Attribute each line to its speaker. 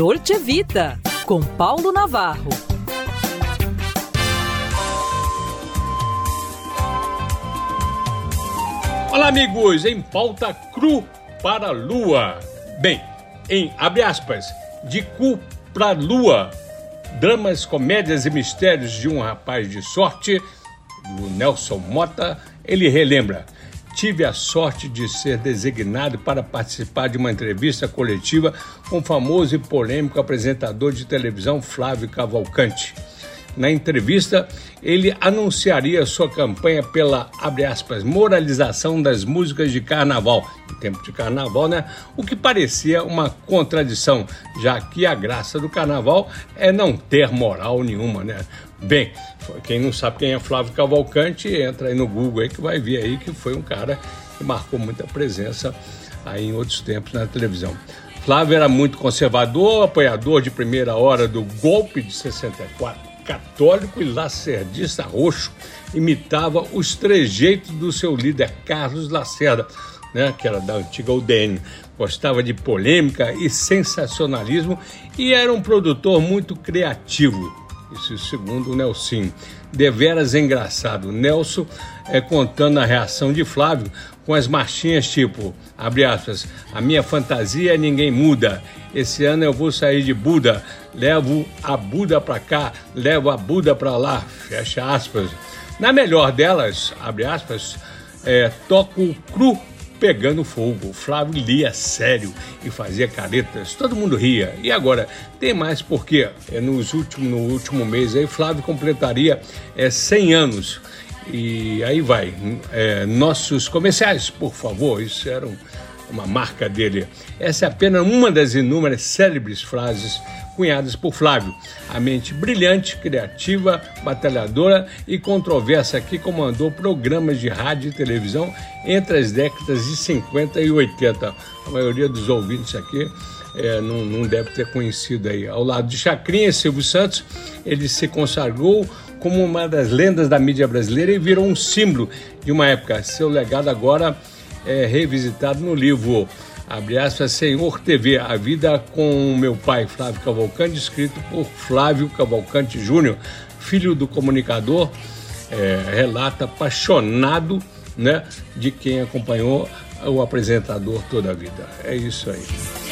Speaker 1: Dolce Vita, com Paulo Navarro.
Speaker 2: Olá, amigos, em pauta cru para a lua. Bem, em abre aspas, de cu para lua, dramas, comédias e mistérios de um rapaz de sorte, do Nelson Mota, ele relembra. Tive a sorte de ser designado para participar de uma entrevista coletiva com o famoso e polêmico apresentador de televisão Flávio Cavalcante. Na entrevista, ele anunciaria sua campanha pela, aspas, moralização das músicas de carnaval, tempo de carnaval, né? O que parecia uma contradição, já que a graça do carnaval é não ter moral nenhuma, né? Bem, quem não sabe quem é Flávio Cavalcante, entra aí no Google aí que vai ver aí que foi um cara que marcou muita presença aí em outros tempos na televisão. Flávio era muito conservador, apoiador de primeira hora do golpe de 64, católico e lacerdista roxo, imitava os trejeitos do seu líder Carlos Lacerda, né, que era da antiga UDN. Gostava de polêmica e sensacionalismo e era um produtor muito criativo isso segundo o Nelson. Deveras engraçado. Nelson é, contando a reação de Flávio com as marchinhas tipo, abre aspas, a minha fantasia ninguém muda. Esse ano eu vou sair de Buda, levo a Buda para cá, levo a Buda para lá, fecha aspas. Na melhor delas, abre aspas, é, toco cru pegando fogo. O Flávio lia sério e fazia caretas, todo mundo ria. E agora, tem mais porque é, nos últimos, no último mês aí, Flávio completaria é, 100 anos. E aí vai, é, nossos comerciais, por favor, isso era um, uma marca dele. Essa é apenas uma das inúmeras célebres frases cunhadas por Flávio, a mente brilhante, criativa, batalhadora e controversa que comandou programas de rádio e televisão entre as décadas de 50 e 80. A maioria dos ouvintes aqui é, não, não, deve ter conhecido aí. Ao lado de Chacrinha e Silvio Santos, ele se consagrou como uma das lendas da mídia brasileira e virou um símbolo de uma época. Seu legado agora é revisitado no livro abre aspas, Senhor TV, a vida com meu pai Flávio Cavalcante, escrito por Flávio Cavalcante Júnior, filho do comunicador, é, relata apaixonado né, de quem acompanhou o apresentador toda a vida. É isso aí.